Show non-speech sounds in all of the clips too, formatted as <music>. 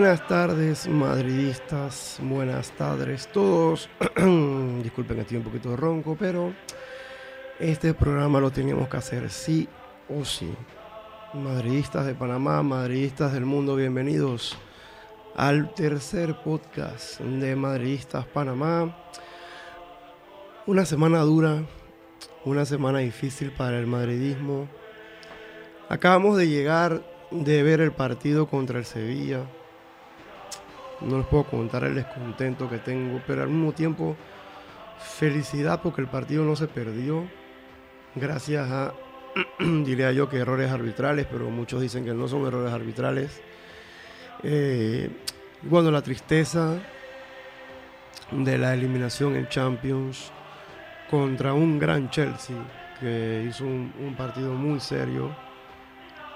Buenas tardes, madridistas. Buenas tardes todos. <clears throat> Disculpen que estoy un poquito ronco, pero este programa lo teníamos que hacer sí o sí. Madridistas de Panamá, madridistas del mundo, bienvenidos al tercer podcast de Madridistas Panamá. Una semana dura, una semana difícil para el madridismo. Acabamos de llegar de ver el partido contra el Sevilla. No les puedo contar el descontento que tengo, pero al mismo tiempo felicidad porque el partido no se perdió. Gracias a, <clears throat> diría yo que errores arbitrales, pero muchos dicen que no son errores arbitrales. Eh, bueno, la tristeza de la eliminación en Champions contra un gran Chelsea que hizo un, partido muy serio.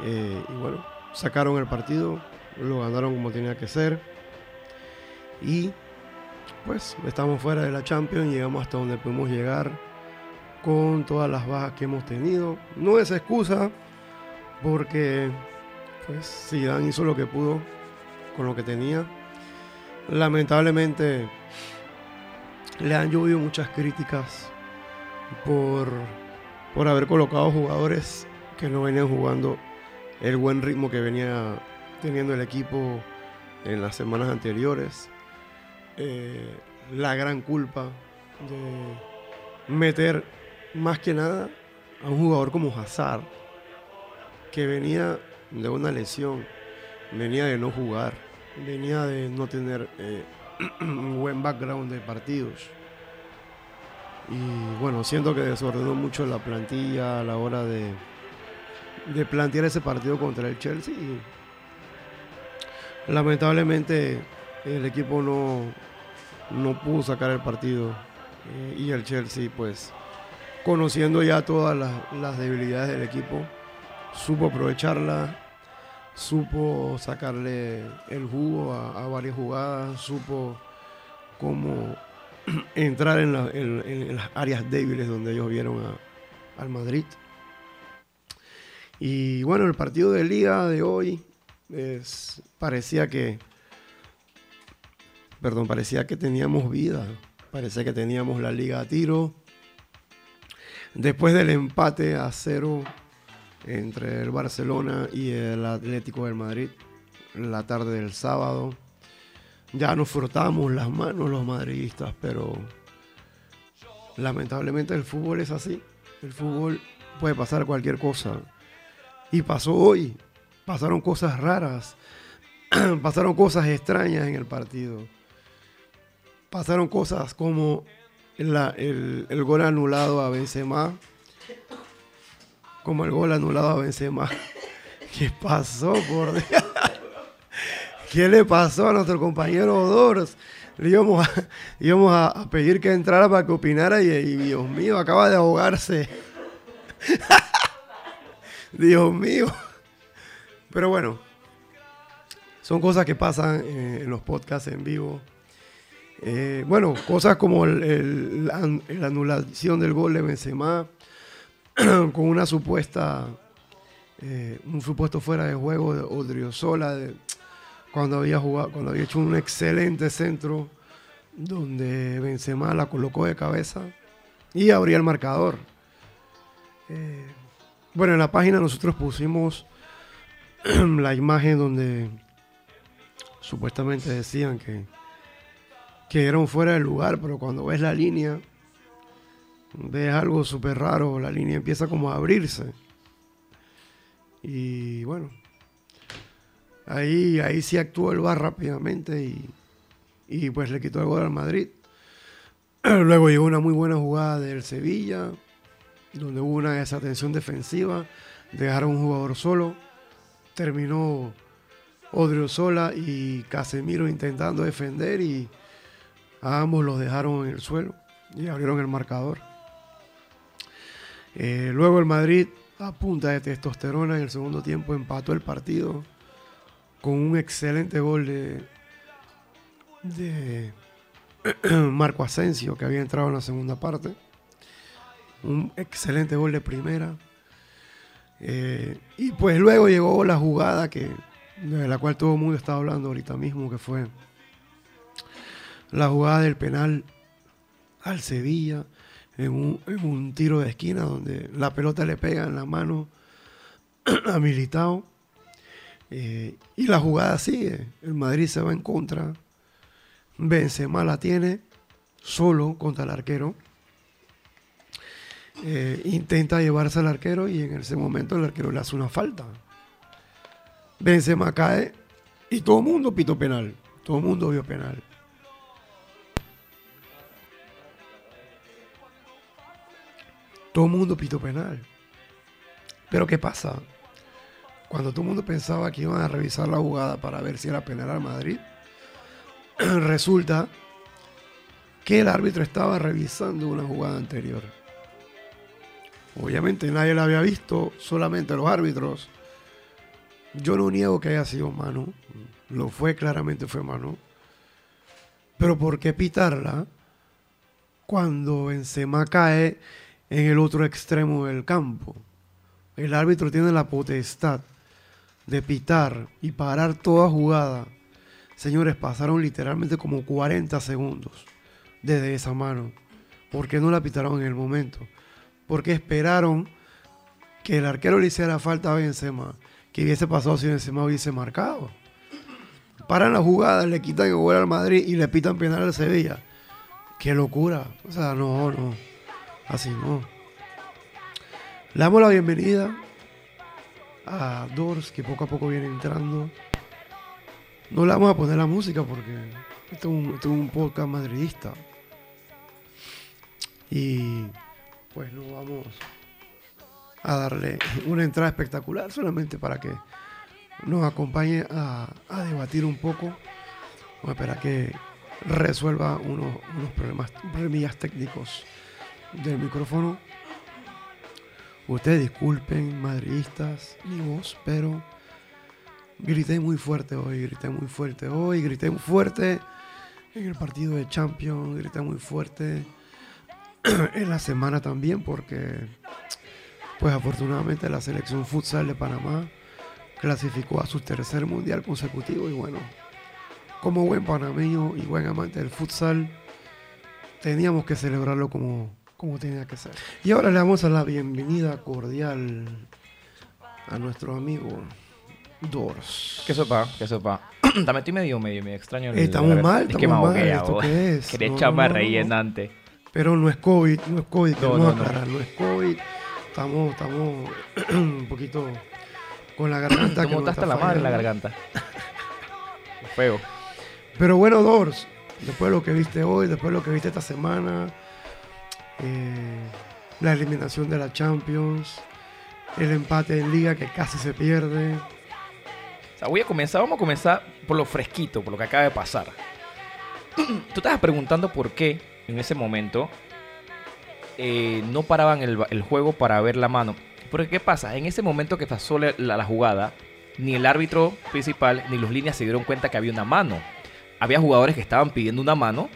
Eh, y bueno, sacaron el partido, lo ganaron como tenía que ser. Y pues estamos fuera de la Champions, llegamos hasta donde pudimos llegar con todas las bajas que hemos tenido. No es excusa porque pues Zidane hizo lo que pudo con lo que tenía. Lamentablemente le han llovido muchas críticas por, por haber colocado jugadores que no venían jugando el buen ritmo que venía teniendo el equipo en las semanas anteriores. Eh, la gran culpa de meter más que nada a un jugador como Hazard, que venía de una lesión, venía de no jugar, venía de no tener eh, <clears throat> un buen background de partidos. Y bueno, siento que desordenó mucho la plantilla a la hora de, de plantear ese partido contra el Chelsea. lamentablemente el equipo no, no pudo sacar el partido. Eh, y el Chelsea, pues, conociendo ya todas las, debilidades del equipo, supo aprovecharla, supo sacarle el jugo a, varias jugadas, supo cómo <clears throat> entrar en, las áreas débiles donde ellos vieron al Madrid. Y bueno, el partido de liga de hoy parecía que perdón, parecía que teníamos vida, parecía que teníamos la liga a tiro. Después del empate a cero entre el Barcelona y el Atlético del Madrid, la tarde del sábado, ya nos frotamos las manos los madridistas, pero lamentablemente el fútbol es así. El fútbol puede pasar cualquier cosa. Y pasó hoy. Pasaron cosas raras. <clears throat> pasaron cosas extrañas en el partido pasaron cosas como el, gol anulado a Benzema. Como el gol anulado a Benzema. <laughs> ¿Qué pasó, por Dios? <laughs> ¿Qué le pasó a nuestro compañero Odors? Le íbamos, a, pedir que entrara para que opinara y, Dios mío, acaba de ahogarse. <laughs> Dios mío. Pero bueno, son cosas que pasan eh, en los podcasts en vivo. Eh, bueno, cosas como la, anulación del gol de Benzema, <clears throat> con una supuesta, eh, un supuesto fuera de juego de Odriozola, de, cuando había jugado, cuando había hecho un excelente centro, donde Benzema la colocó de cabeza y abría el marcador. Eh, bueno, en la página nosotros pusimos <clears throat> la imagen donde supuestamente decían que que eran fuera de lugar, pero cuando ves la línea, ves algo súper raro, la línea empieza como a abrirse. Y bueno, ahí, ahí sí actuó el bar rápidamente y, pues le quitó el gol al Madrid. <clears throat> Luego llegó una muy buena jugada del Sevilla, donde hubo una desatención defensiva, dejaron un jugador solo, terminó Odriozola y Casemiro intentando defender y ambos los dejaron en el suelo y abrieron el marcador. Eh, luego el Madrid, a punta de testosterona, en el segundo tiempo empató el partido con un excelente gol de, de <clears throat> Marco Asensio, que había entrado en la segunda parte. Un excelente gol de primera. Eh, y pues luego llegó la jugada que, de la cual todo el mundo está hablando ahorita mismo, que fue la jugada del penal al Sevilla en un, tiro de esquina donde la pelota le pega en la mano <clears throat> a Militao. Eh, y la jugada sigue. El Madrid se va en contra. Benzema la tiene solo contra el arquero. Eh, intenta llevarse al arquero y en ese momento el arquero le hace una falta. Benzema cae y todo el mundo pito penal. Todo el mundo vio penal. Todo el mundo pito penal. Pero ¿qué pasa? Cuando todo el mundo pensaba que iban a revisar la jugada para ver si era penal al Madrid, <clears throat> resulta que el árbitro estaba revisando una jugada anterior. Obviamente nadie la había visto, solamente los árbitros. Yo no niego que haya sido mano, lo fue, claramente fue mano. Pero ¿por qué pitarla cuando Benzema cae en el otro extremo del campo. El árbitro tiene la potestad de pitar y parar toda jugada. Señores, pasaron literalmente como 40 segundos desde esa mano. ¿Por qué no la pitaron en el momento? Porque esperaron que el arquero le hiciera falta a Benzema, que hubiese pasado si Benzema hubiese marcado. Paran la jugada, le quitan el gol al Madrid y le pitan penal al Sevilla. Qué locura. O sea, no, no. Así no. Le damos la bienvenida a Doors, que poco a poco viene entrando. No le vamos a poner la música porque esto es un, podcast madridista. Y pues no vamos a darle una entrada espectacular solamente para que nos acompañe a, debatir un poco. Vamos a esperar que resuelva unos, unos problemas, problemillas técnicos del micrófono. Ustedes disculpen, madridistas, ni vos, pero grité muy fuerte hoy, grité muy fuerte hoy, grité muy fuerte en el partido de Champions, grité muy fuerte <clears throat> en la semana también, porque, pues afortunadamente la selección futsal de Panamá clasificó a su tercer mundial consecutivo y bueno, como buen panameño y buen amante del futsal, teníamos que celebrarlo como como tenía que ser. Y ahora le damos a la bienvenida cordial a nuestro amigo Dors. ¿Qué sopa? ¿Qué sopa? <clears throat> También estoy medio, medio, medio extraño. estamos mal, es que me mal. ¿Esto qué es? Quería echarme rellenante. Pero no es COVID, no es COVID, no, no, aclarar, no. es COVID. Estamos, estamos <clears throat> un poquito con la garganta. ¿Cómo está la madre en la garganta? Fuego. Pero bueno, Dors, después de lo que viste hoy, después de lo que viste esta semana, eh, la eliminación de la Champions, el empate en liga que casi se pierde. voy a comenzar, vamos a comenzar por lo fresquito, por lo que acaba de pasar. <clears throat> Tú estabas preguntando por qué en ese momento eh, no paraban el, juego para ver la mano. Porque ¿qué pasa? En ese momento que pasó la, la, jugada, ni el árbitro principal ni los líneas se dieron cuenta que había una mano. Había jugadores que estaban pidiendo una mano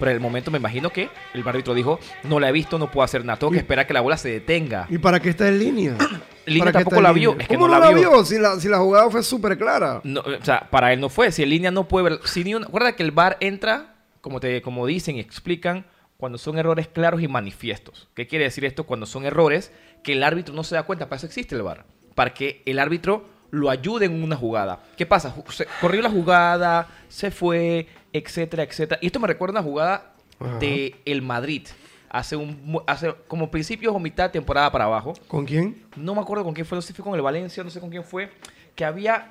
pero en el momento me imagino que el árbitro dijo, no la he visto, no puedo hacer nada, tengo que esperar que la bola se detenga. ¿Y para qué está en línea? <clears throat> línea tampoco la vio. Es que ¿Cómo no, la, vio? Si la, si la jugada fue súper clara. No, o sea, para él no fue. Si en línea no puede ver... Si ni Recuerda que el VAR entra, como, te, como dicen y explican, cuando son errores claros y manifiestos. ¿Qué quiere decir esto? Cuando son errores que el árbitro no se da cuenta. Para eso existe el VAR. Para que el árbitro lo ayude en una jugada. ¿Qué pasa? corrió la jugada, se fue, etcétera, etcétera. Y esto me recuerda una jugada de el Madrid. Hace, un, hace como principios o mitad de temporada para abajo. ¿Con quién? No me acuerdo con quién fue, no sé si fue con el Valencia, no sé con quién fue. Que había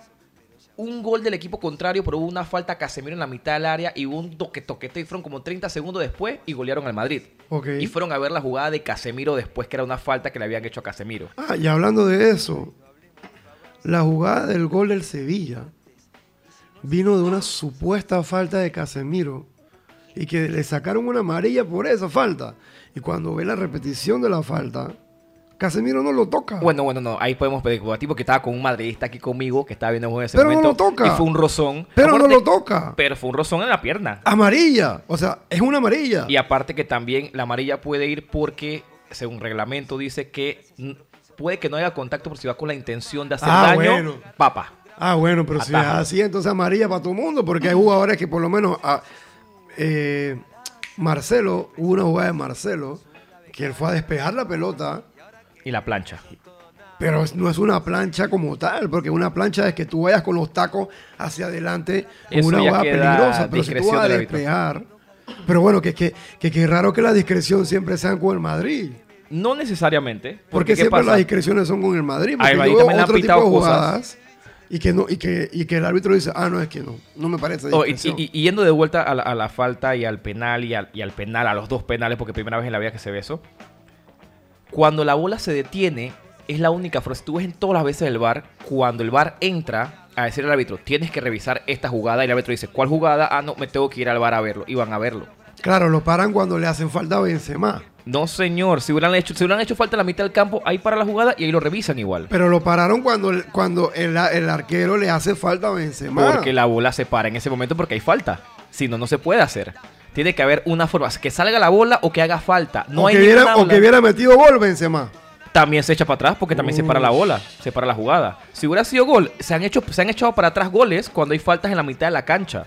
un gol del equipo contrario, pero hubo una falta a Casemiro en la mitad del área y hubo un toque toquete y fueron como 30 segundos después y golearon al Madrid. Y fueron a ver la jugada de Casemiro después, que era una falta que le habían hecho a Casemiro. Ah, y hablando de eso, la jugada del gol del Sevilla vino de una supuesta falta de Casemiro y que le sacaron una amarilla por esa falta. Y cuando ve la repetición de la falta, Casemiro no lo toca. Bueno, bueno, no. Ahí podemos pedir a tipo que estaba con un madridista aquí conmigo que estaba viendo el juego ese Pero no lo toca. Y fue un rozón. Pero no lo toca. Pero fue un rozón en la pierna. Amarilla. O sea, es una amarilla. Y aparte que también la amarilla puede ir porque, según reglamento, dice que puede que no haya contacto por si va con la intención de hacer ah, daño. Bueno. Papa. Ah, bueno, pero si es así, entonces amarilla para todo el mundo, porque hay jugadores que por lo menos. ah, eh, Marcelo, hubo una jugada de Marcelo, que él fue a despejar la pelota, Y la plancha. pero es- no es una plancha como tal, porque una plancha es que tú vayas con los tacos hacia adelante Eso una jugada peligrosa, pero si tú vas a despejar. Pero bueno, que, que, que, que raro que la discreción siempre sean con el Madrid. No necesariamente. Porque Porque ¿qué siempre pasa? las discreciones son con el Madrid. Porque Al yo veo otro tipo de cosas. Y que, no, y, que, y que el árbitro dice, ah, no, es que no, no me parece Oh, y, discreción. y- y yendo de vuelta a la, a la falta y al penal y al, y al penal, a los dos penales, porque primera vez en la vida que se ve eso. Cuando la bola se detiene, es la única forma. Si tú ves en todas las veces del bar, cuando el bar entra a decir al árbitro, tienes que revisar esta jugada, y el árbitro dice, ¿cuál jugada? Ah, no, me tengo que ir al bar a verlo. Y van a verlo. Claro, lo paran cuando le hacen falta a Benzema. No, señor. Si hubieran hecho, si hubieran hecho falta en la mitad del campo, ahí para la jugada y ahí lo revisan igual. Pero lo pararon cuando, el- cuando el, el arquero le hace falta a Benzema. Porque la bola se para en ese momento porque hay falta. Si no, no se puede hacer. Tiene que haber una forma, que salga la bola o que haga falta. No o, hay que ninguna o que hubiera metido gol Benzema. También se echa para atrás porque también se para la bola, se para la jugada. Si hubiera sido gol, se han hecho se han echado para atrás goles cuando hay faltas en la mitad de la cancha.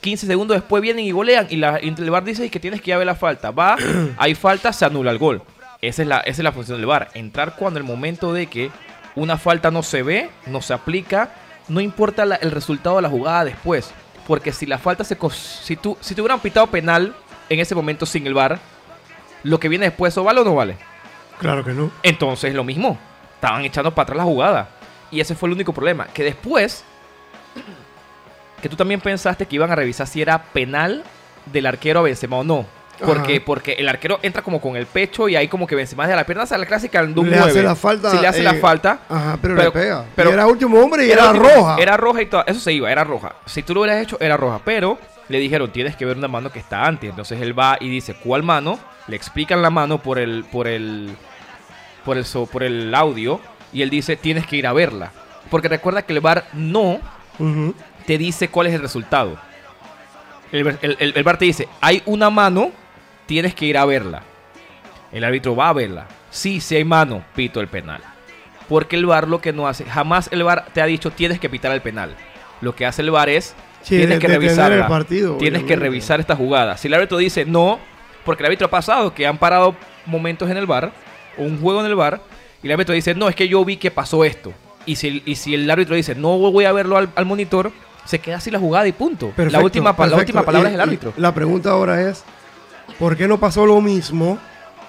15 segundos después vienen y golean y, la, y el VAR dice que tienes que ir a ver la falta. Va, <clears throat> hay falta, se anula el gol. Esa es la, esa es la función del VAR. Entrar cuando el momento de que una falta no se ve, no se aplica, no importa la- el resultado de la jugada después. Porque si la falta se... Si, tú, si te hubieran pitado penal en ese momento sin el VAR, lo que viene después, ¿o vale o no vale? Claro que no. Entonces lo mismo. Estaban echando para atrás la jugada. Y ese fue el único problema. Que después. Que tú también pensaste que iban a revisar si era penal del arquero a Benzema o no. Porque, Ajá. porque el arquero entra como con el pecho y ahí como que Benzema de la pierna hace la clásica de un Le 9. hace la falta, Si le hace la eh, falta. Ajá, pero, Pero- le pega. pero- y era último hombre y Era roja. Era roja y todo. Eso se iba, era roja. Si tú lo hubieras hecho, era roja. Pero le dijeron, tienes que ver una mano que está antes. Entonces él va y dice, ¿cuál mano? Le explican la mano por el, por el, por el, por el audio. Y él dice, tienes que ir a verla. Porque recuerda que el VAR no. Te dice cuál es el resultado. El, el, el- el VAR te dice, hay una mano, tienes que ir a verla. El árbitro va a verla. Sí, si hay mano, pito el penal. Porque el VAR lo que no hace, jamás el VAR te ha dicho tienes que pitar el penal. Lo que hace el VAR es, Sí, tienes de- que revisarla. el partido, tienes que revisar esta jugada. Si el árbitro dice no, porque el árbitro ha pasado que han parado momentos en el VAR, o un juego en el VAR, y el árbitro dice, no, es que yo vi que pasó esto. Y si el, y si el árbitro dice, no voy a verlo al, al monitor, se queda así la jugada y punto. la, última, la última palabra Y- es el árbitro. La pregunta ahora es, ¿por qué no pasó lo mismo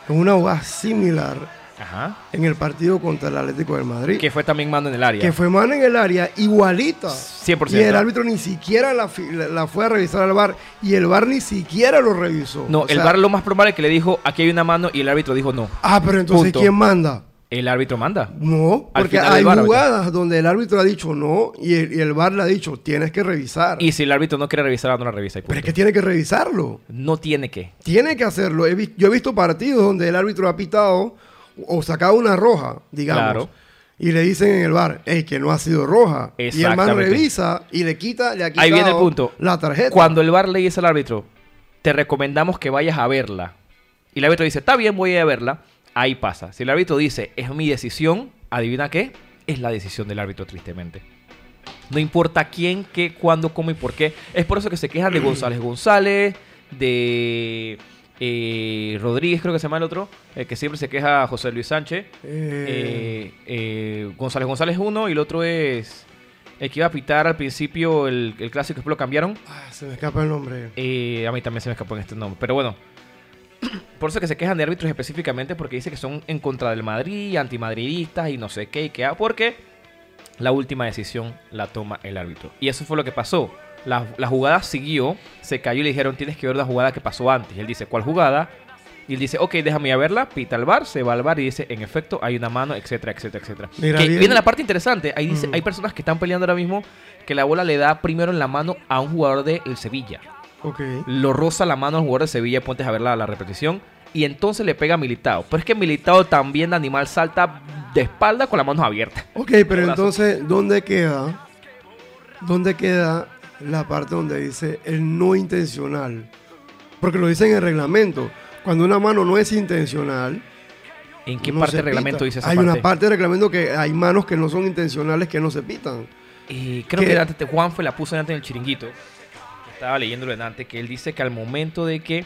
en una jugada similar Ajá. en el partido contra el Atlético del Madrid? Que fue también mando en el área. Que fue mano en el área igualita. 100%. Y el árbitro ni siquiera la, la- la fue a revisar al bar y el bar ni siquiera lo revisó. No, O el VAR lo más probable es que le dijo, aquí hay una mano, y el árbitro dijo no. Ah, pero entonces Punto. ¿quién manda? El árbitro manda. No, porque hay jugadas donde el árbitro ha dicho no y el, y el bar le ha dicho tienes que revisar. Y si el árbitro no quiere revisar, no la revisa. pero es que tiene que revisarlo. No tiene que. Tiene que hacerlo. He yo he visto partidos donde el árbitro ha pitado o sacado una roja, digamos. Claro. Y le dicen en el bar, hey, que no ha sido roja. Y el man revisa y le quita, le ha quitado Ahí viene el punto. la tarjeta. Cuando el VAR le dice al árbitro, te recomendamos que vayas a verla. Y el árbitro dice, está bien, voy a ir a verla. Ahí pasa. Si el árbitro dice, es mi decisión, adivina qué, es la decisión del árbitro, tristemente. No importa quién, qué, cuándo, cómo y por qué. Es por eso que se quejan de González González, de eh, Rodríguez, creo que se llama el otro, el que siempre se queja José Luis Sánchez. Eh, Eh, González González uno y el otro es el que iba a pitar al principio el, el clásico, después lo cambiaron. ah, se me escapa el nombre. A mí también se me escapó en este nombre. Pero bueno, por eso que se quejan de árbitros específicamente porque dice que son en contra del Madrid, antimadridistas y no sé qué y qué. ah, Porque la última decisión la toma el árbitro. Y eso fue lo que pasó. La, la jugada siguió, se cayó y le dijeron tienes que ver la jugada que pasó antes. Y él dice, ¿cuál jugada? Y él dice, ok, déjame ir a verla, pita al bar, se va al bar y dice, en efecto, hay una mano, etcétera, etcétera, etcétera. Mira, Que bien. viene la parte interesante. Ahí dice, Mm. hay personas que están peleando ahora mismo que la bola le da primero en la mano a un jugador del Sevilla Lo roza la mano al jugador de Sevilla, pontes a ver la, la repetición, y entonces le pega a Militao. Pero es que Militao también de animal salta de espalda con las manos abiertas. Ok, pero entonces, ¿dónde queda? ¿Dónde queda la parte donde dice el no intencional? Porque lo dice en el reglamento. Cuando una mano no es intencional. ¿En qué no parte del reglamento pita. dice esa Hay parte? una parte del reglamento que hay manos que no son intencionales que no se pitan. eh, creo que antes, Juan fue la puso antes en el chiringuito. Estaba leyéndolo en antes que él dice que al momento de que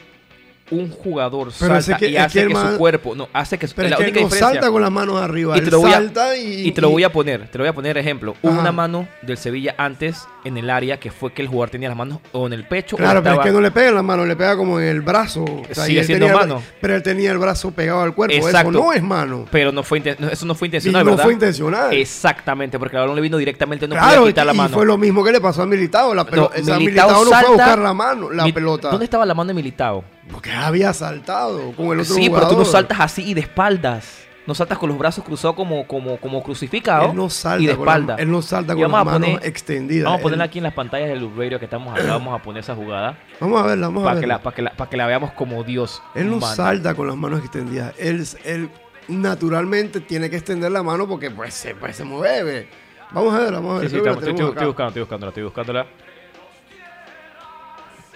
un jugador Pero salta que- y hace que su cuerpo, no, hace que su, Pero la es que única él no diferencia salta con las manos arriba. Y te lo voy a- y, y te lo y- voy a poner, te lo voy a poner ejemplo. Hubo una mano del Sevilla antes en el área que fue que el jugador tenía las manos o en el pecho o Claro, pero es que no le pega en la mano, le pega como en el brazo. O sea, Sigue y siendo tenía mano. Pero él tenía el brazo pegado al cuerpo. Exacto. Eso no es mano. pero no fue no, eso no fue Y intencional, no ¿verdad? fue intencional. Exactamente, porque el balón le vino directamente, no claro, podía quitar la y mano. fue lo mismo que le pasó a Militao. La pelo- No, Militao Militao no fue a buscar la mano, la Mi- pelota. ¿Dónde estaba la mano de Militao? Porque había saltado con el otro Sí, jugador. pero tú no saltas así y de espaldas. No saltas con los brazos cruzados como, como, como crucificado Él no salta y de la- espalda. él no salta con las manos poner- extendidas. Vamos a Él- ponerla aquí en las pantallas del Radio que estamos acá. Vamos a poner esa jugada Vamos a verla, vamos a que, verla. la, para, que la, para que la veamos como Dios. Él no salta con las manos extendidas. Él, él naturalmente tiene que extender la mano porque pues se, pues, se mueve. Vamos a ver, vamos a ver. Sí, sí, estoy, estoy acá. buscando, estoy buscándola, estoy buscándola.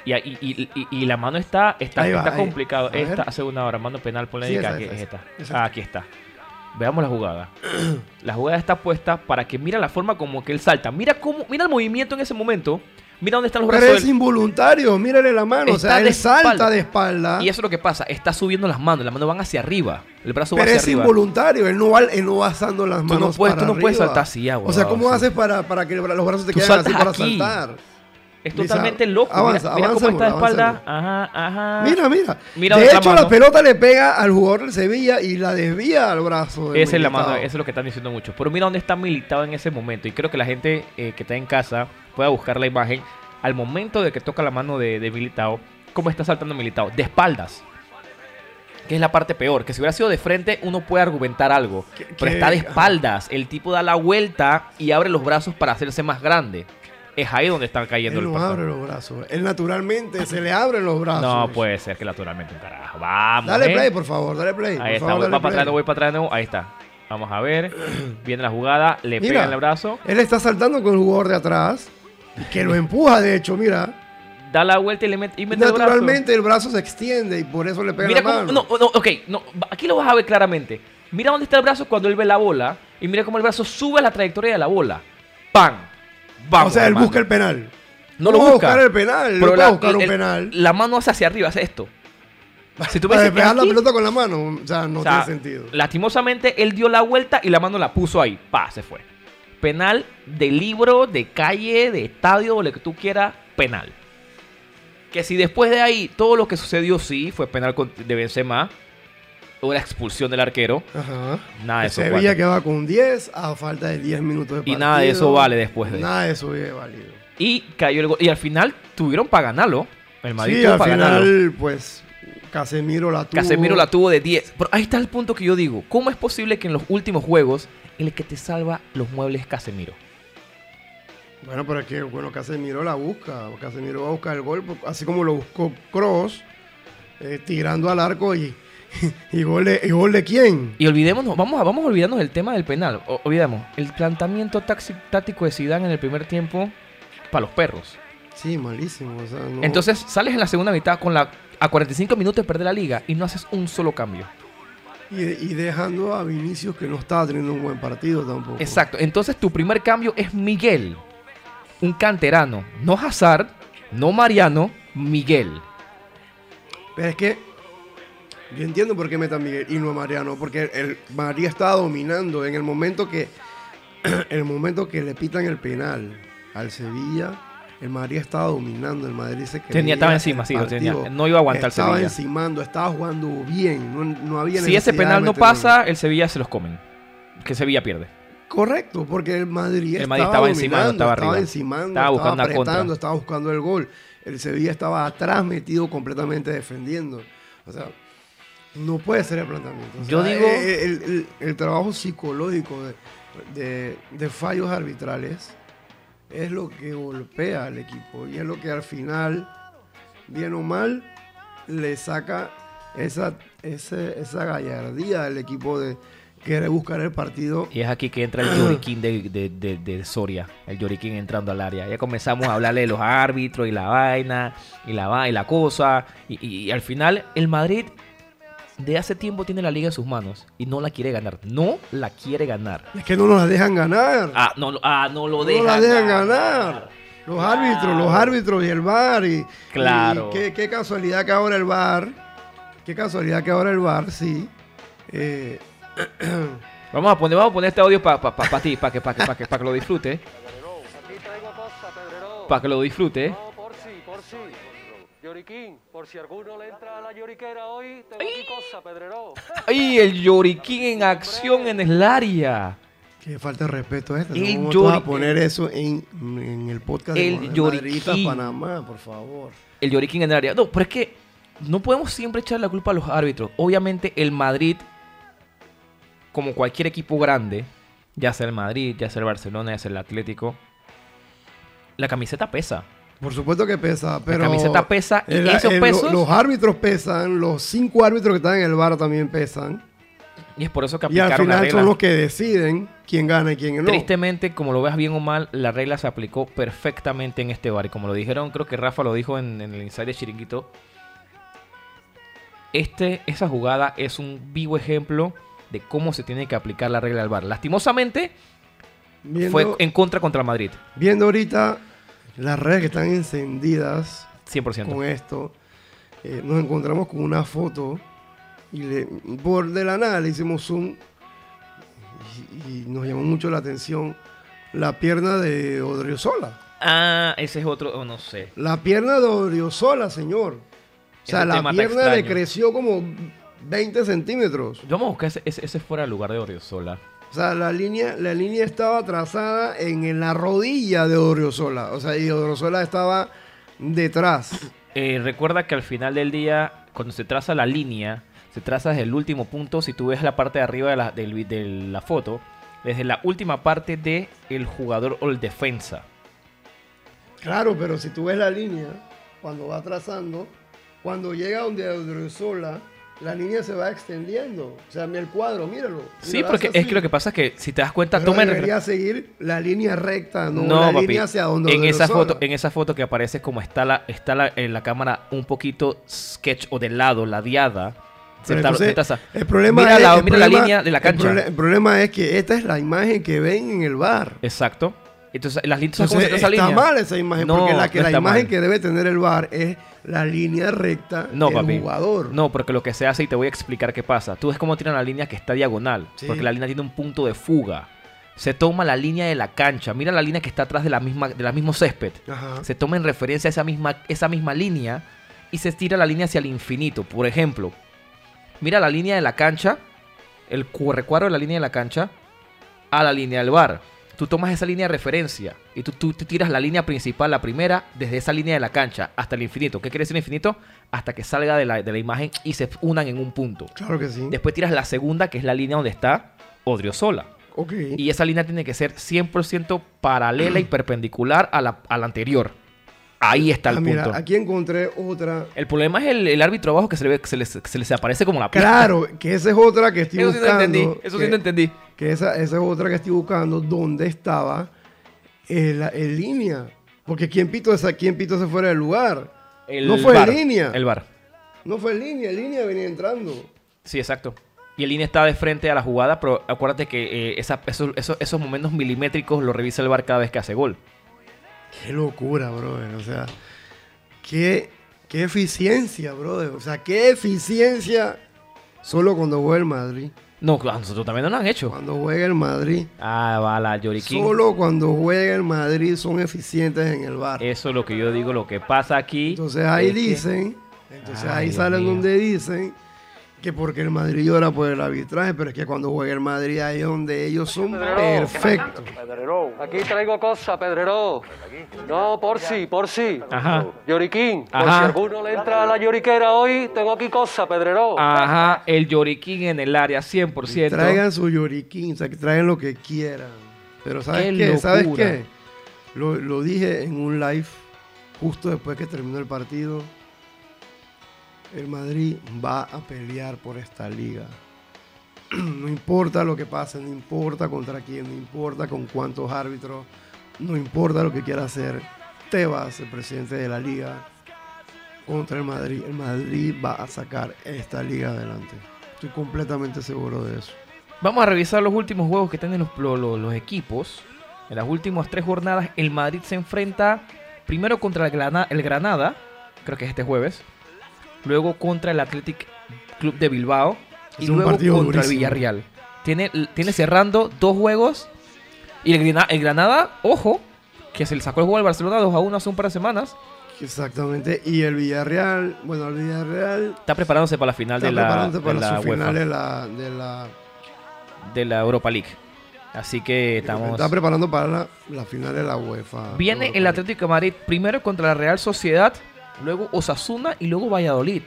Y, y, y, y- la mano está, está, va, está complicado. A. Esta hace una hora, mano penal Sí, polémica. esa, aquí, esa, es esa. esta. Esa. Ah, aquí está. Veamos la jugada. <clears throat> la jugada está puesta para que mira la forma como que él salta. Mira cómo, mira el movimiento en ese momento. Mira dónde están los Pero brazos. es del- involuntario, mírale la mano. o Está sea, de él salta espalda. de espalda. Y eso es lo que pasa. Está subiendo las manos. Las manos van hacia arriba. El brazo va pero hacia es arriba. involuntario, él no va, él no va alzando las Tú manos no puedes, para tú no puedes arriba. saltar así, agua. O sea, ¿cómo sí. haces para, para que los brazos te Tú queden así para aquí. saltar? Es Lisa, totalmente loco. avanza, mira, mira cómo está de espalda. Ajá, ajá. Mira, mira. Mira de hecho, la pelota le pega al jugador del Sevilla y la desvía al brazo. Esa es la mano, eso es lo que están diciendo muchos. Pero mira dónde está militado en ese momento. Y creo que la gente eh, que está en casa pueda buscar la imagen. Al momento de que toca la mano de, de Militao, ¿cómo está saltando Militao? De espaldas. Que es la parte peor. Que si hubiera sido de frente, uno puede argumentar algo. Pero está de espaldas. El tipo da la vuelta y abre los brazos para hacerse más grande. Es ahí donde están cayendo Él no abre los brazos. Él naturalmente se le abren los brazos. No puede ser que naturalmente un carajo. Vamos. Dale ¿eh? play, por favor, dale play. Ahí por está, favor, voy para atrás, no voy para atrás nuevo. Ahí está. Vamos a ver. <clears throat> Viene la jugada, le Mira. pega en el brazo, Él está saltando con el jugador de atrás, que lo empuja, de hecho, mira. da la vuelta y le mete, y mete el brazo. Naturalmente el brazo se extiende y por eso le pega Mira la cómo. mano. No, no, ok, no, aquí lo vas a ver claramente. Mira dónde está el brazo cuando él ve la bola y mira cómo el brazo sube a la trayectoria de la bola. ¡Pam! Vamos, o sea, él hermano. busca el penal. No lo busca. buscar el penal, Pero no la- buscar un el- penal. La mano hace hacia arriba, hace esto. Si tú Para pegar la pelota con la mano, o sea, no O sea, tiene sentido. Lastimosamente, él dio la vuelta y la mano la puso ahí. Pa, se fue. Penal de libro, de calle, de estadio, lo que tú quieras, penal. Que si después de ahí todo lo que sucedió sí fue penal de Benzema la expulsión del arquero, Ajá. nada de eso. Sevilla cuenta. que va con 10 a falta de 10 minutos de Y partido. nada de eso vale después de. Nada de eso es válido. Y cayó el gol. Y al final tuvieron para ganarlo. El Madrid Sí, al para ganarlo. final, pues, Casemiro la tuvo. Casemiro la tuvo de 10. Pero ahí está el punto que yo digo. ¿Cómo es posible que en los últimos juegos el que te salva los muebles es Casemiro? Bueno, pero es que, bueno, Casemiro la busca. Casemiro va a buscar el gol, así como lo buscó Cross, tirando al arco y, <laughs> y, gol de, y gol de quién. Y olvidémonos, vamos a, vamos a olvidarnos del tema del penal. O- olvidemos, el planteamiento táctico de Zidane en el primer tiempo para los perros. Sí, malísimo. o sea, no- Entonces sales en la segunda mitad con la a 45 minutos de perder la liga y no haces un solo cambio. y, y dejando a Vinicius que no estaba teniendo un buen partido tampoco. Exacto. Entonces tu primer cambio es Miguel, un canterano, no Hazard, no Mariano, Miguel. Pero es que yo entiendo por qué meta a Miguel y no a Mariano, porque el María estaba dominando en el momento que <clears throat> el momento que le pitan el penal al Sevilla, el María estaba dominando, el Madrid se creía Tenía, estaba el encima, sí, tenía. No iba a aguantar Estaba Sevilla. encimando, estaba jugando bien, no, no había Si ese penal no pasa, el Sevilla se los comen. Que Sevilla pierde. Correcto, porque el Madrid, El Madrid estaba, estaba encimando, estaba estaba arriba. encimando, Estaba estaba, buscando una apretando, estaba buscando el gol. El Sevilla estaba atrás metido completamente defendiendo. O sea, no puede ser el planteamiento. O Yo digo- El, el- el- trabajo psicológico de, de- de fallos arbitrales es lo que golpea al equipo y es lo que al final, bien o mal, le saca esa, ese- esa gallardía al equipo de querer buscar el partido Y es aquí que entra el lloriquín <clears throat> de, de, de- de Soria. El lloriquín entrando al área. Ya comenzamos a hablarle de los árbitros y la vaina y la, y la cosa. Y, y- y al final el Madrid de hace tiempo tiene la liga en sus manos y no la quiere ganar. No la quiere ganar. Es que no nos la dejan ganar. Ah, no, lo- ah, no lo no dejan. la dejan ganar. Los árbitros, los árbitros y el VAR. Y, Claro. y qué, qué casualidad que ahora el VAR. Qué casualidad que ahora el VAR, sí. eh, <clears throat> Vamos a poner, vamos a poner este audio para pa, pa- pa ti, para que, pa que, pa que, pa que lo disfrute. Para que lo disfrute. Lloriquín, por si alguno le entra a la lloriquera hoy, tengo aquí cosa, Pedrero. ¡Ay, el lloriquín en acción en el área! qué falta de respeto esta. El ¿Cómo tú vas a poner eso en, en el podcast El de lloriquín. Panamá, por favor. El lloriquín en el área. No, pero es que no podemos siempre echar la culpa a los árbitros. Obviamente el Madrid, como cualquier equipo grande, ya sea el Madrid, ya sea el Barcelona, ya sea el Atlético, la camiseta pesa. Por supuesto que pesa, pero. la camiseta pesa y el- esos el- pesos... los árbitros pesan, los cinco árbitros que están en el bar también pesan. y es por eso que Y al aplicaron la final regla. son los que deciden quién gana y quién no. Tristemente, como lo veas bien o mal, la regla se aplicó perfectamente en este bar. Y como lo dijeron, creo que Rafa lo dijo en, en el Inside de Chiringuito. Este, esa jugada es un vivo ejemplo de cómo se tiene que aplicar la regla del bar. Lastimosamente, Viendo, fue en contra contra el Madrid. viendo ahorita las redes que están encendidas 100%. con esto, eh, nos encontramos con una foto y le- por de la nada le hicimos zoom y, y nos llamó mucho la atención la pierna de Odriozola. Ah, ese es otro, oh, no sé. La pierna de Odriozola, señor. O sea, la pierna le creció como 20 centímetros. Vamos a buscar ese, ese, ese fuera del lugar de Oriozola. O sea, la línea, la línea estaba trazada en, en la rodilla de Odriozola. O sea, y Odriozola estaba detrás. Eh, recuerda que al final del día, cuando se traza la línea, se traza desde el último punto. Si tú ves la parte de arriba de la, de la foto, desde la última parte del el jugador o el defensa. Claro, pero si tú ves la línea, cuando va trazando, cuando llega donde Odriozola, la línea se va extendiendo. O sea, mira el cuadro, míralo. Sí, porque es que lo que pasa es que si te das cuenta, Pero toma debería seguir la línea recta, no, No, la papi. línea hacia donde en esa foto, en esa foto que aparece como está la, está la, en la cámara un poquito sketch o de lado, ladeada. Se entonces, el problema mira es, la, el mira la problema- línea de la el cancha. El, problema es que esta es la imagen que ven en el bar. Exacto. Entonces, las líneas, ¿sabes cómo Entonces, está línea? mal esa imagen, No, porque la, que no la está imagen mal. que debe tener el bar es la línea recta No, del papi. jugador. No, porque lo que se hace, y te voy a explicar qué pasa. Tú ves cómo tiran la línea que está diagonal. Sí. Porque la línea tiene un punto de fuga. Se toma la línea de la cancha. Mira la línea que está atrás de la misma, de la mismo césped. Ajá. Se toma en referencia a esa misma, esa misma línea y se estira la línea hacia el infinito. Por ejemplo, mira la línea de la cancha, el cu- recuadro de la línea de la cancha a la línea del bar. Tú tomas esa línea de referencia y tú, tú, tiras la línea principal, la primera, desde esa línea de la cancha hasta el infinito. ¿Qué quiere decir infinito? Hasta que salga de la, de la imagen y se unan en un punto. Claro que sí. Después tiras la segunda, que es la línea donde está Odriozola. Ok. Y esa línea tiene que ser 100% paralela y perpendicular a la, a la anterior. Ahí está el Ah, mira, punto. aquí encontré otra. El problema es el, el árbitro abajo que se le, ve- que se les, que se aparece como la pista. Claro, que esa es otra que estoy Eso sí no buscando. entendí. Eso sí no entendí. Que esa, esa es otra que estoy buscando. ¿Dónde estaba el, en línea? Porque ¿quién pito, esa, quién pito se fuera del lugar? El no fue VAR, en línea. El bar. No fue en línea, en línea venía entrando. Sí, exacto. Y el línea está de frente a la jugada, pero acuérdate que eh, esa- esos, esos- esos momentos milimétricos lo revisa el bar cada vez que hace gol. Qué locura, brother. O sea, qué, qué eficiencia, brother. O sea, qué eficiencia solo cuando juega el Madrid. No, a nosotros también no lo han hecho. Cuando juega el Madrid. Ah, va la Yoriquín. Solo cuando juega el Madrid son eficientes en el bar. Eso es lo que yo digo, lo que pasa aquí. Entonces ahí que- dicen, entonces Ay, ahí Dios salen mío. donde dicen que porque el Madrid llora por el arbitraje, pero es que cuando juega el Madrid ahí es donde ellos son perfectos. Aquí traigo cosa, Pedrero. No, por si, por si. Ajá. Lloriquín, por Ajá. si alguno le entra a la lloriquera hoy, tengo aquí cosa, Pedrero. Ajá, el Yoriquín en el área, 100%. Traigan su lloriquín, o sea, que traigan lo que quieran. Pero ¿sabes Qué qué? ¿Sabes qué? Lo, lo dije en un live justo después que terminó el partido. El Madrid va a pelear por esta liga. <clears throat> No importa lo que pase, no importa contra quién, no importa con cuántos árbitros, no importa lo que quiera hacer Tebas, el presidente de la liga. contra el Madrid. El Madrid va a sacar esta liga adelante. Estoy completamente seguro de eso. Vamos a revisar los últimos juegos que tienen los, lo- lo- los equipos. En las últimas tres jornadas, el Madrid se enfrenta primero contra el, el Granada, creo que es este jueves. Luego contra el Athletic Club de Bilbao. Y Es luego contra el. Villarreal. Tiene, tiene cerrando dos juegos. Y el, Grana- el Granada, ojo, que se le sacó el juego al Barcelona 2 a 1 hace un par de semanas. Exactamente. Y el Villarreal, bueno, el Villarreal Está preparándose para la final de la, de para la su final UEFA, de la, de la de la Europa League. Así que estamos... Está preparando para la, la final de la UEFA. Viene Europa el. Atlético de Madrid primero contra la Real Sociedad, luego Osasuna y luego Valladolid.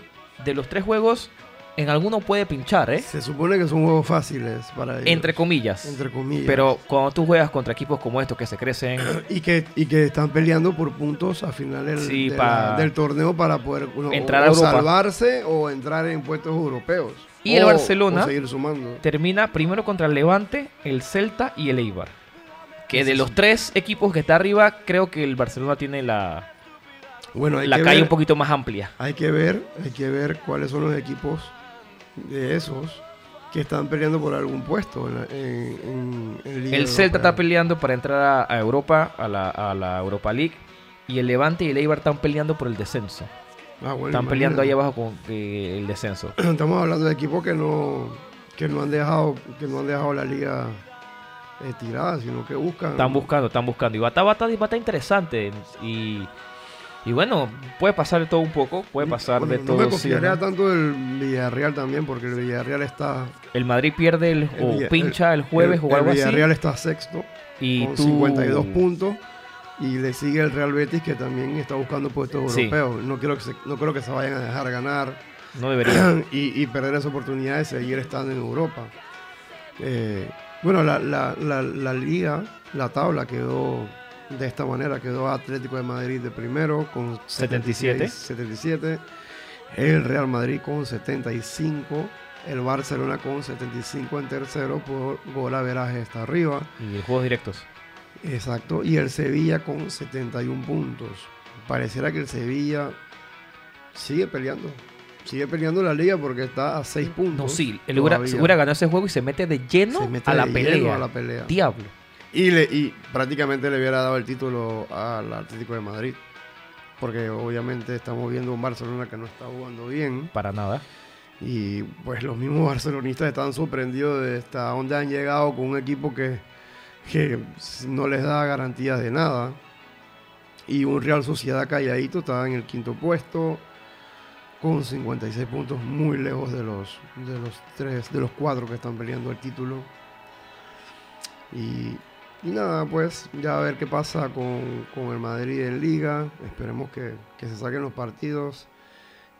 De los tres juegos, en alguno puede pinchar, ¿eh? Se supone que son juegos fáciles para ellos. Entre comillas. Entre comillas. Pero cuando tú juegas contra equipos como estos que se crecen, <clears throat> y que, y que están peleando por puntos a final del, Sí, de pa- la- del torneo para poder uno, Entrar o, a Europa. salvarse o entrar en puestos europeos. Y el Barcelona- termina primero contra el Levante, el Celta y el Eibar. Que de los tres equipos que está arriba, creo que el Barcelona tiene la, Bueno, hay la que calle ver, un poquito más amplia. hay que ver, hay que ver cuáles son los equipos de esos que están peleando por algún puesto en, la- en- en- en Liga El Celta está peleando para entrar a, a Europa, a la, a la Europa League. Y el Levante y el Eibar están peleando por el descenso. Ah, bueno, Están peleando ahí abajo con eh, el descenso. <clears throat> Estamos hablando de equipos que no que no han dejado que no han dejado la liga eh, tirada, sino que buscan Están buscando, están buscando. Y va a estar interesante. Y, y bueno, puede pasar de todo un poco. Puede pasar Bueno, de no todo. me sí, confiaría ¿no? tanto del Villarreal también, porque el Villarreal está. El Madrid pierde el, el o Villa- pincha el, jueves el, o algo el así. Villarreal está sexto Y con tú, 52 puntos. Y le sigue el Real Betis, que también está buscando puestos Sí. europeos. No, quiero que se, no creo que se vayan a dejar ganar No debería. <clears throat> y, y perder esa oportunidad de seguir estando en Europa. Eh, bueno, la, la- la- la liga, la tabla quedó de esta manera. Quedó Atlético de Madrid de primero con 77. 77. El Real Madrid con 75. El Barcelona con 75 en tercero por gol averaje está arriba. y juegos directos. Exacto. Y el Sevilla con 71 puntos. Pareciera que el Sevilla sigue peleando. Sigue peleando la liga porque está a 6 puntos. No, sí. Todavía. hubiera ganado ese juego y se mete de lleno Se mete a, la de lleno a la pelea. Diablo. Y, le, y prácticamente le hubiera dado el título al Atlético de Madrid. Porque obviamente estamos viendo un Barcelona que no está jugando bien. Para nada. Y pues los mismos barcelonistas están sorprendidos de hasta dónde han llegado con un equipo que, que no les da garantías de nada. Y un Real Sociedad calladito está en el quinto puesto con 56 puntos, muy lejos de los, de los tres, de los cuatro que están peleando el título. Y, y nada, pues ya a ver qué pasa con, con el Madrid en Liga. Esperemos que, que se saquen los partidos.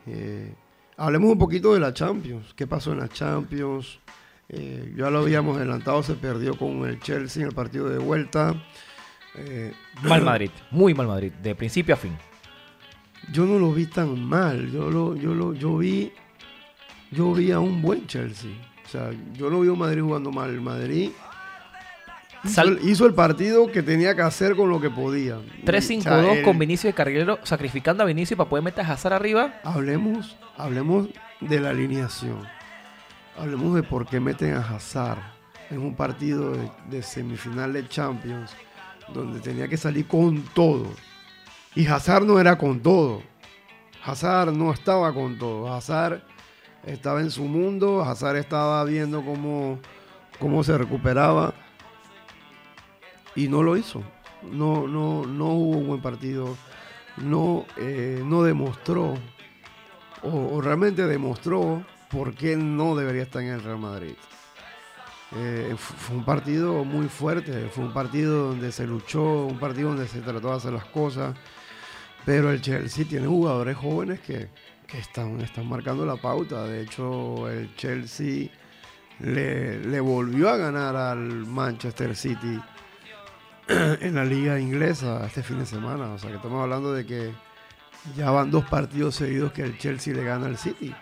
Eh, hablemos un poquito de la Champions. ¿Qué pasó en la Champions? Eh, ya lo habíamos adelantado, se perdió con el Chelsea en el partido de vuelta. Eh, Mal Madrid. Muy mal Madrid. De principio a fin. yo no lo vi tan mal. Yo lo, yo lo, yo vi, yo vi a un buen Chelsea. O sea, yo no vi a Madrid jugando mal. El Madrid Sal- hizo el partido que tenía que hacer con lo que podía. 3-5-2 O sea, el- con Vinicio de carrilero, sacrificando a Vinicio para poder meter a Hazard arriba. Hablemos, hablemos de la alineación. Hablemos de por qué meten a Hazard en un partido de, de semifinal de Champions, donde tenía que salir con todo. Y Hazard no era con todo. Hazard no estaba con todo. Hazard estaba en su mundo. Hazard estaba viendo cómo, cómo se recuperaba. Y no lo hizo. No, no, no hubo un buen partido. No, eh, no demostró o, realmente demostró por qué no debería estar en el Real Madrid. Eh, fu- fue un partido muy fuerte, fue un partido donde se luchó, un partido donde se trató de hacer las cosas, pero el Chelsea tiene jugadores jóvenes que, que están, están marcando la pauta. De hecho, el Chelsea le volvió a ganar al Manchester City <clears throat> en la liga inglesa este fin de semana. O sea que estamos hablando de que ya van dos partidos seguidos que el Chelsea le gana al City.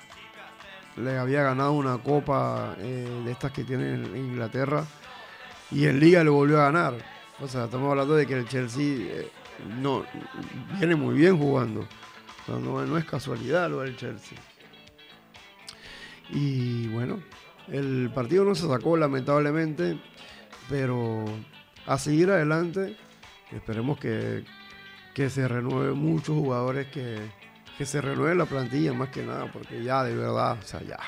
Le había ganado una copa eh, de estas que tiene en Inglaterra y en Liga le volvió a ganar. O sea, estamos hablando de que el Chelsea eh, no, viene muy bien jugando. No, no es casualidad lo del Chelsea. Y bueno, el partido no se sacó lamentablemente, pero a seguir adelante, esperemos que, que se renueve muchos jugadores, que, que se renueve la plantilla más que nada, porque ya de verdad, o sea, ya,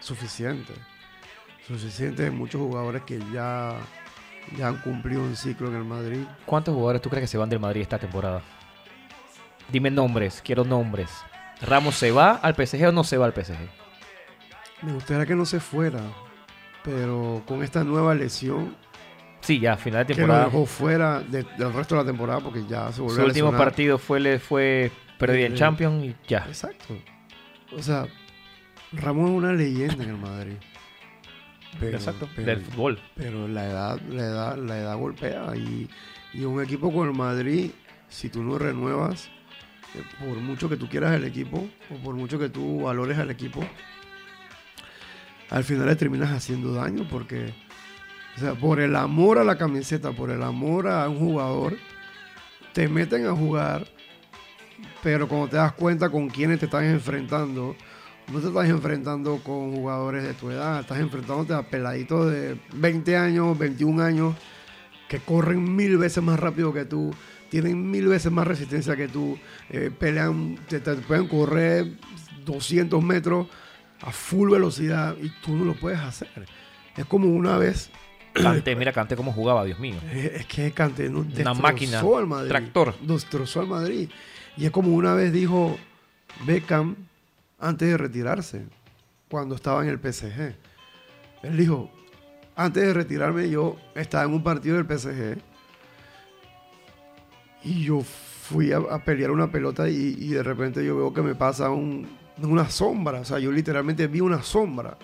suficiente. Suficiente de muchos jugadores que ya, ya han cumplido un ciclo en el Madrid. ¿Cuántos jugadores tú crees que se van del Madrid esta temporada? Dime nombres, quiero nombres. ¿Ramos se va al PSG o no se va al PSG? Me gustaría que no se fuera, pero con esta nueva lesión Sí, ya, final de que lo temporada. dejó fuera de- del resto de la temporada porque ya se volvió Su a último partido fue, le fue perdido en Champions y ya. Exacto. O sea, Ramos es una leyenda en el Madrid. Pero, Exacto, pero- del fútbol. pero la edad, la edad, la edad golpea y, y un equipo con el Madrid, si tú no renuevas, eh, por mucho que tú quieras el equipo o por mucho que tú valores al equipo, al final le terminas haciendo daño porque, o sea, por el amor a la camiseta, por el amor a un jugador, te meten a jugar, pero cuando te das cuenta con quiénes te estás enfrentando, no te estás enfrentando con jugadores de tu edad, estás enfrentándote a peladitos de 20 años, 21 años, que corren mil veces más rápido que tú, tienen mil veces más resistencia que tú, eh, pelean, te, te pueden correr 200 metros a full velocidad y tú no lo puedes hacer. Es como una vez, Kanté, mira Kanté cómo jugaba, Dios mío. eh, es que no, destrozó máquina, al Madrid, tractor. Destrozó al Madrid. Y es como una vez dijo Beckham antes de retirarse, cuando estaba en el PSG. Él dijo, antes de retirarme yo estaba en un partido del PSG y yo fui a, a pelear una pelota y, y de repente yo veo que me pasa un- una sombra. O sea, yo literalmente vi una sombra.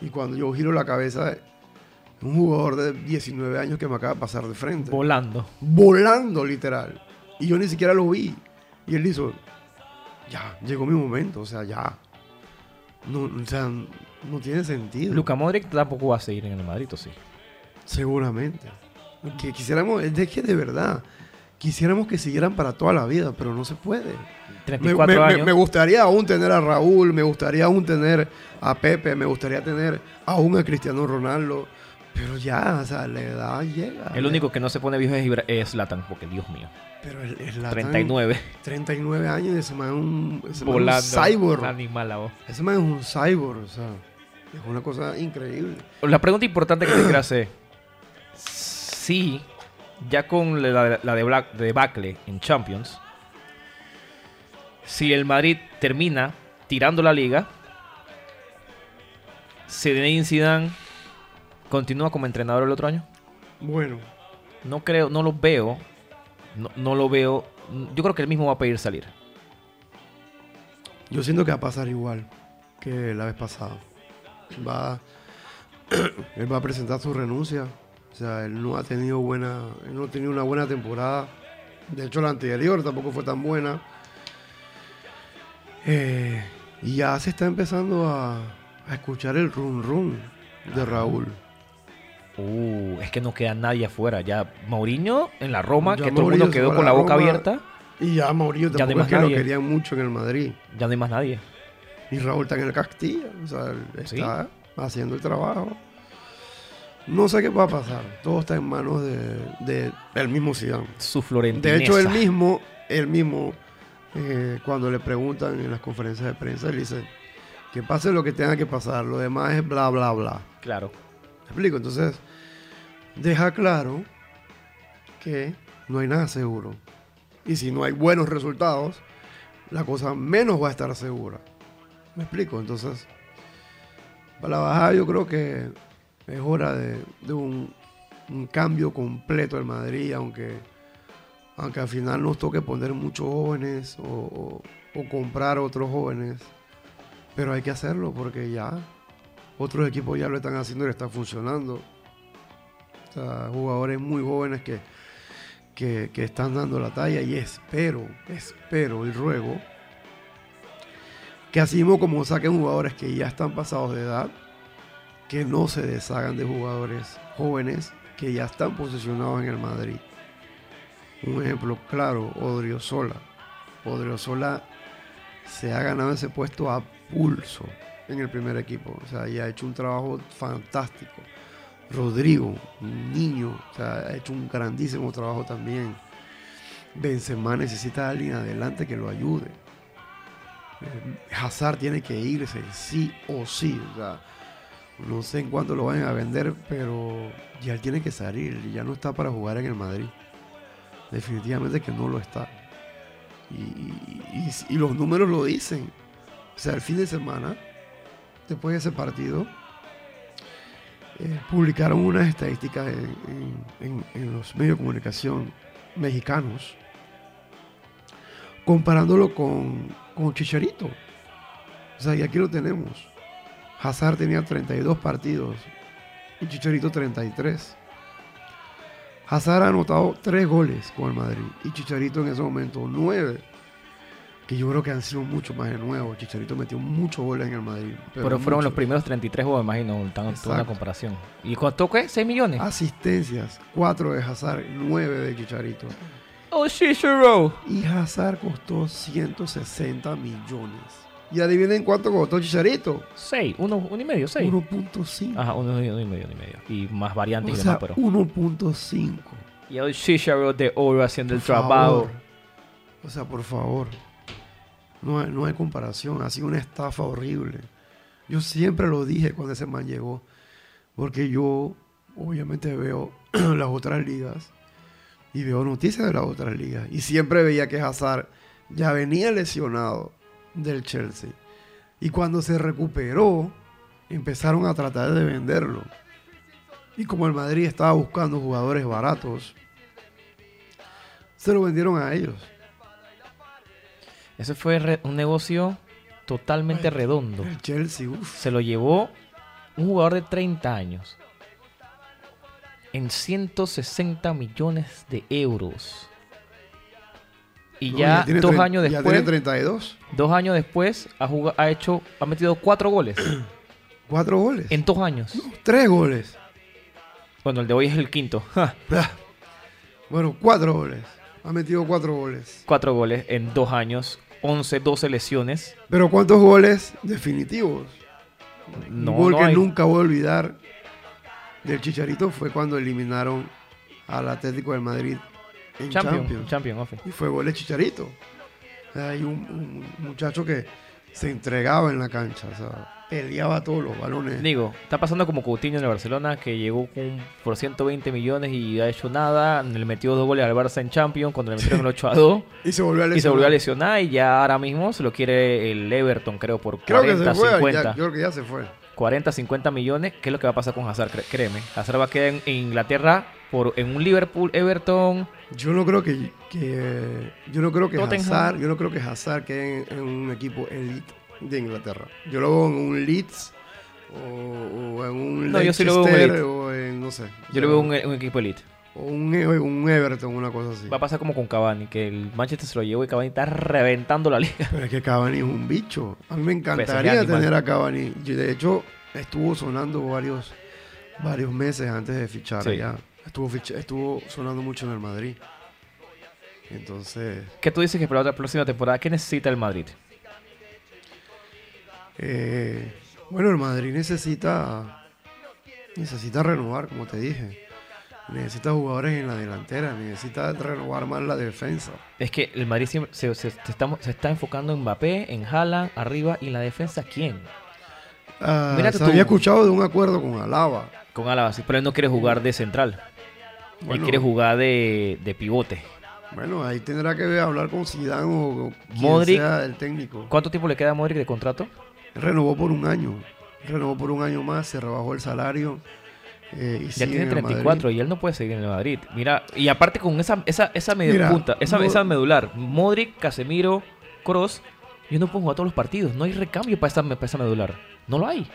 Y cuando yo giro la cabeza, un jugador de 19 años que me acaba de pasar de frente Volando. volando literal. Y yo ni siquiera lo vi. Y él hizo, ya, llegó mi momento, o sea, ya. No, o sea, no tiene sentido. Luka Modric tampoco va a seguir en el Madrid, ¿o sí? Seguramente. Que quisiéramos, es que de verdad, quisiéramos que siguieran para toda la vida, pero no se puede. Me, 34 me- me- años. me gustaría aún tener a Raúl, me gustaría aún tener a Pepe, me gustaría tener aún a Cristiano Ronaldo, pero ya, o sea, la edad llega. el único que no se pone viejo es Zlatan, porque Dios mío. Pero el, el Zlatan- 39. 39 años y ese man es un, ese man es Volando. un cyborg. Un animal la. Ese man es un cyborg, o sea, es una cosa increíble. La pregunta importante que te quiero hacer. Si ya con la, la de Black, debacle en Champions, si el Madrid termina tirando la liga, Zinedine Zidane continúa como entrenador el otro año. Bueno, No creo, no lo veo. No, no lo veo. Yo creo que él mismo va a pedir salir. yo siento que va a pasar igual que la vez pasada. Va, <coughs> él va a presentar su renuncia. O sea, él no ha tenido buena, él no ha tenido una buena temporada. De hecho, la anterior tampoco fue tan buena. Eh, y ya se está empezando a, a escuchar el run run de Raúl. Uh, es que no queda nadie afuera. Ya Mourinho en la Roma, Ya que todo el mundo quedó con la boca Roma. abierta. Y ya Mourinho Ya no tampoco más es que lo querían mucho en el Madrid. Ya no hay más nadie. Y Raúl está en el Castilla. O sea, Sí. está haciendo el trabajo. No sé qué va a pasar. Todo está en manos de, de el mismo Zidane. Su Florentina. De hecho, él mismo, él mismo, eh, cuando le preguntan en las conferencias de prensa, él dice que pase lo que tenga que pasar. Lo demás es bla, bla, bla. Claro. ¿Me explico? Entonces, deja claro que no hay nada seguro. Y si no hay buenos resultados, la cosa menos va a estar segura. ¿Me explico? Entonces, para la bajada yo creo que es hora de, un, cambio completo del Madrid, aunque, aunque al final nos toque poner muchos jóvenes o comprar otros jóvenes. Pero hay que hacerlo porque ya otros equipos ya lo están haciendo y le está funcionando. O sea, jugadores muy jóvenes que, que, que están dando la talla y espero, espero y ruego que así mismo como saquen jugadores que ya están pasados de edad, que no se deshagan de jugadores jóvenes que ya están posicionados en el Madrid. Un ejemplo claro, Odriozola. Odriozola se ha ganado ese puesto a pulso en el primer equipo. O sea, y ha hecho un trabajo fantástico. Rodrigo, un niño, o sea, ha hecho un grandísimo trabajo también. Benzema necesita a alguien adelante que lo ayude. Eh, Hazard tiene que irse, sí o sí. O sea, no sé en cuánto lo vayan a vender, pero ya él tiene que salir. Ya no está para jugar en el Madrid. Definitivamente que no lo está. Y, y- y los números lo dicen. O sea, el fin de semana, después de ese partido, eh, publicaron unas estadísticas en, los medios de comunicación mexicanos, comparándolo con, con Chicharito. O sea, y aquí lo tenemos. Hazard tenía 32 partidos y Chicharito 33. Hazard ha anotado 3 goles con el Madrid y Chicharito en ese momento 9. Que yo creo que han sido mucho más de nuevo. Chicharito metió muchos goles en el Madrid. Pero, fueron los primeros 33 juegos, imagino, tan- toda una comparación. ¿Y cuánto qué? ¿6 millones? Asistencias, 4 de Hazard, 9 de Chicharito. ¡Oh, Shishiro! Y Hazard costó 160 millones. Y adivinen cuánto costó Chicharito. 6, uno, uno y medio, 6. 1.5. Ajá, uno, y- uno y medio, uno y medio. Y más variantes O y sea, demás, pero. 1.5. Y el Shishiro de oro haciendo el Por trabajo. favor. O sea, por favor. No hay, no hay comparación. Ha sido una estafa horrible. Yo siempre lo dije cuando ese man llegó. Porque yo, obviamente, veo <clears throat> las otras ligas. Y veo noticias de las otras ligas. Y siempre veía que Hazard ya venía lesionado del Chelsea. Y cuando se recuperó, empezaron a tratar de venderlo. Y como el Madrid estaba buscando jugadores baratos, se lo vendieron a ellos. Ese fue un negocio totalmente redondo. El Chelsea, uff. Se lo llevó un jugador de 30 años. En 160 millones de euros. Y ya, dos años Ya después, tiene 32. dos años después, ha, jugado, ha hecho, ha metido cuatro goles <clears throat> Cuatro goles. en dos años. Tres goles. Bueno, el de hoy es el quinto. <laughs> Ah. Bueno, cuatro goles. Ha metido cuatro goles. Cuatro goles en dos años, 11, 12 lesiones. Pero ¿cuántos goles definitivos? No, Un gol no que hay. nunca voy a olvidar del Chicharito fue cuando eliminaron al Atlético de Madrid en Champion, Champions. champion, Ofe. Y fue gol de Chicharito. Hay un, un muchacho que se entregaba en la cancha, o sea, peleaba todos los balones. Digo, está pasando como Coutinho en el Barcelona, que llegó con, por 120 millones y ha hecho nada. Le metió dos goles al Barça en Champions cuando le metieron el 8 a 2. <laughs> Y se volvió a y se volvió a lesionar. lesionar y ya ahora mismo se lo quiere el Everton, creo, por Creo que 40, se fue, 50. ya- yo creo que ya se fue. 40, 50 millones. ¿Qué es lo que va a pasar con Hazard? Créeme. Hazard va a quedar en Inglaterra por, en un Liverpool, Everton. Yo no creo que, que- yo no creo que Tottenham. Hazard, yo no creo que Hazard quede en, en un equipo elite de Inglaterra. Yo lo veo en un Leeds o, o en un No, yo sí lo veo en un o en no sé. Yo le veo un, un equipo elite. o un, un Everton, una cosa así. Va a pasar como con Cavani, que el Manchester se lo llevó y Cavani está reventando la liga. Pero es que Cavani es un bicho. A mí me encantaría tener a Cavani. Yo, de hecho, estuvo sonando varios, varios meses antes de fichar Sí. ya. Estuvo, ficha- estuvo sonando mucho en el Madrid. Entonces, ¿Qué tú dices que para la próxima temporada, qué necesita el Madrid? eh, bueno, el Madrid necesita, necesita renovar, como te dije. Necesita jugadores en la delantera, necesita renovar más la defensa. Es que el Madrid siempre se, se- se está, se está enfocando en Mbappé, en Haaland, arriba y en la defensa, ¿quién? Ah, se tú. había escuchado de un acuerdo con Alaba. Con Álava, sí, pero él no quiere jugar de central. Él Bueno. quiere jugar de, de pivote. Bueno, ahí tendrá que ver, hablar con Zidane o quien Modric. sea el técnico. ¿Cuánto tiempo le queda a Modric de contrato? Renovó por un año. Renovó por un año más, se rebajó el salario. eh, y Ya tiene en el 34 Madrid. y él no puede seguir en el Madrid. Mira, y aparte con esa, esa, esa media Mira, punta, esa, no- esa medular, Modric, Casemiro, Cross, yo no puedo jugar todos los partidos. No hay recambio para esa, para esa medular. No lo hay.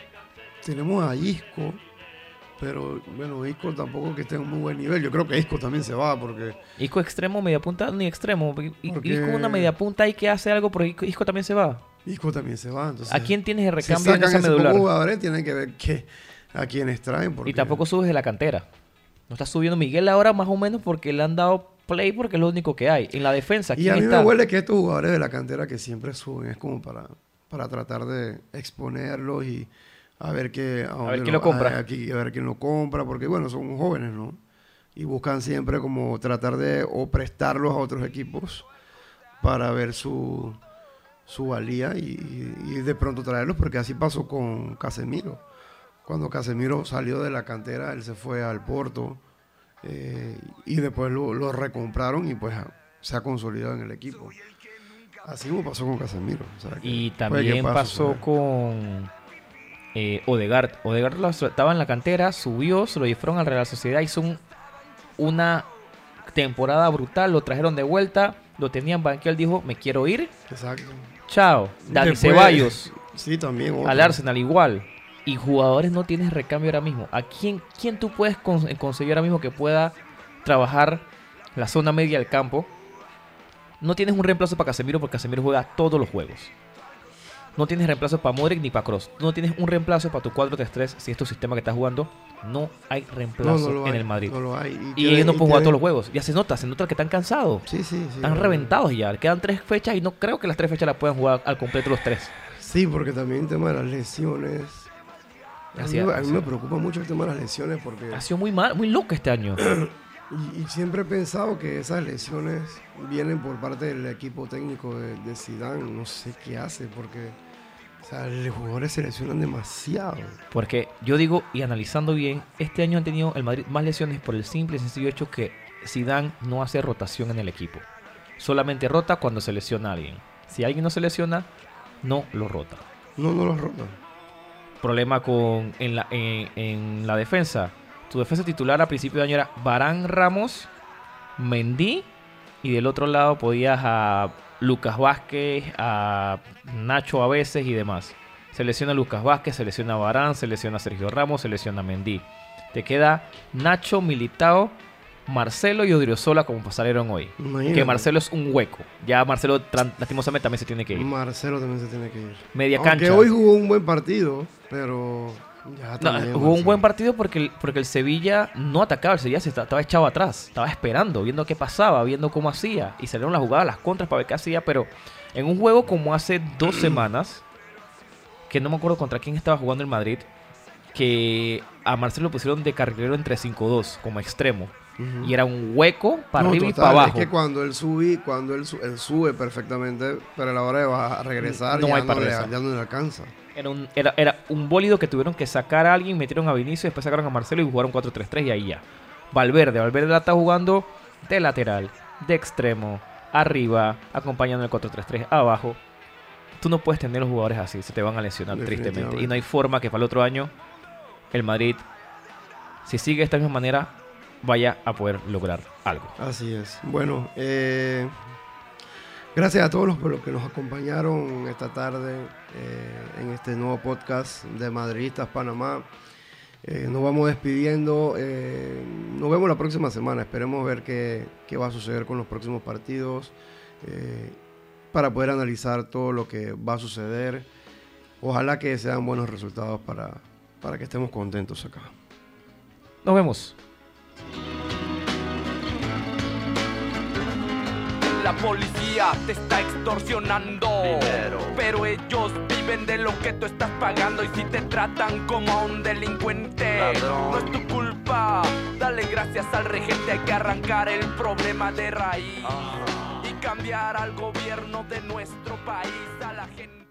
Tenemos a Isco, pero bueno, Isco tampoco que esté en un muy buen nivel. Yo creo que Isco también se va porque Isco extremo, media punta, ni extremo. Porque- Isco una media punta y que hace algo, pero Isco, Isco también se va. Isco también se va. Entonces, ¿A quién tienes si recambio en sacan esa ese poco medular? jugadores, tienen que ver que, a quiénes traen. Porque, Y tampoco subes de la cantera. No está subiendo Miguel ahora más o menos porque le han dado play porque es lo único que hay. En la defensa, Y ¿quién a mí está? me huele que estos jugadores de la cantera que siempre suben es como para, para tratar de exponerlos y a ver qué a dónde quién lo compra. A, aquí- a ver quién lo compra, porque bueno, son jóvenes, ¿no? Y buscan siempre como tratar de o prestarlos a otros equipos para ver su, su valía y, y de pronto traerlos, porque así pasó con Casemiro. Cuando Casemiro salió de la cantera, él se fue al Porto eh, y después lo, lo recompraron y pues se ha consolidado en el equipo. Así como pasó con Casemiro. o sea, que Y que también pasó ¿sabes? con eh, Odegaard. Odegaard lo- estaba en la cantera, subió, se lo llevaron al Real Sociedad, hizo un- una temporada brutal, lo trajeron de vuelta, lo tenían él dijo, me quiero ir, Exacto. chao. Dani Después- Ceballos, Sí, también. otro. al Arsenal igual. Y jugadores no tienes recambio ahora mismo. ¿A quién, quién tú puedes con- conseguir ahora mismo que pueda trabajar la zona media del campo? No tienes un reemplazo para Casemiro porque Casemiro juega todos los juegos. No tienes reemplazo para Modric ni para Cross. No tienes un reemplazo para tu 4-3-3 si es tu sistema que estás jugando. No hay reemplazo no en hay, el Madrid. No lo hay. y ellos no pueden jugar todos los juegos. Ya se nota, se nota que están cansados. Sí, sí, sí. Están reventados ya. Quedan tres fechas y no creo que las tres fechas las puedan jugar al completo los tres. Sí, porque también el tema de las lesiones. A mí, a me preocupa mucho el tema de las lesiones porque Ha sido muy mal, muy loco este año. <clears throat> y, y siempre he pensado que esas lesiones vienen por parte del equipo técnico de, de Zidane. No sé qué hace porque o sea, los jugadores se lesionan demasiado. Porque yo digo, y analizando bien, este año han tenido el Madrid más lesiones por el simple y sencillo hecho que Zidane no hace rotación en el equipo. Solamente rota cuando se lesiona a alguien. Si alguien no se lesiona, no lo rota. No, no los rotan. Problema con en la, en, en la defensa. Tu defensa titular a principio de año era Barán Ramos, Mendy, y del otro lado podías a Lucas Vázquez, a Nacho a veces y demás. Se lesiona Lucas Vázquez, se lesiona Barán, se lesiona Sergio Ramos, se lesiona Mendy. Te queda Nacho, Militao, Marcelo y Odriozola como pasaron hoy. Imagínate. Que Marcelo es un hueco. Ya Marcelo lastimosamente también se tiene que ir. Marcelo también se tiene que ir. Media Aunque cancha. hoy jugó un buen partido, pero ya No, jugó un buen partido porque el, porque el Sevilla no atacaba, el Sevilla se esta- estaba echado atrás, estaba esperando, viendo qué pasaba, viendo cómo hacía y salieron las jugadas, las contras para ver qué hacía, pero en un juego como hace dos <clears throat> semanas, que no me acuerdo contra quién estaba jugando el Madrid, que a Marcelo lo pusieron de carrilero entre 5-2 como extremo Y era un hueco para No, arriba y para abajo. Es que cuando él sube, cuando él, su- él sube perfectamente, pero a la hora de bajar, a regresar No ya, hay no para le, regresar. ya no le alcanza. Era un, era, era un bólido que tuvieron que sacar a alguien, metieron a Vinicio, después sacaron a Marcelo y jugaron 4-3-3 y ahí ya. Valverde, Valverde la está jugando de lateral, de extremo, arriba, acompañando el 4-3-3 abajo. Tú no puedes tener los jugadores así, se te van a lesionar tristemente. Y no hay forma que para el otro año el Madrid, si sigue de esta misma manera, vaya a poder lograr algo. Así es. Bueno, eh, gracias a todos los, por los que nos acompañaron esta tarde eh, en este nuevo podcast de Madridistas Panamá. Eh, nos vamos despidiendo. eh, nos vemos la próxima semana. Esperemos ver qué, qué va a suceder con los próximos partidos para poder analizar todo lo que va a suceder. Ojalá que sean buenos resultados para, para que estemos contentos acá. Nos vemos. La policía te está extorsionando. Pero ellos viven de lo que tú estás pagando. Y si te tratan como a un delincuente, no es tu culpa. Dale gracias al regente. Hay que arrancar el problema de raíz. Y cambiar al gobierno de nuestro país. A la gente.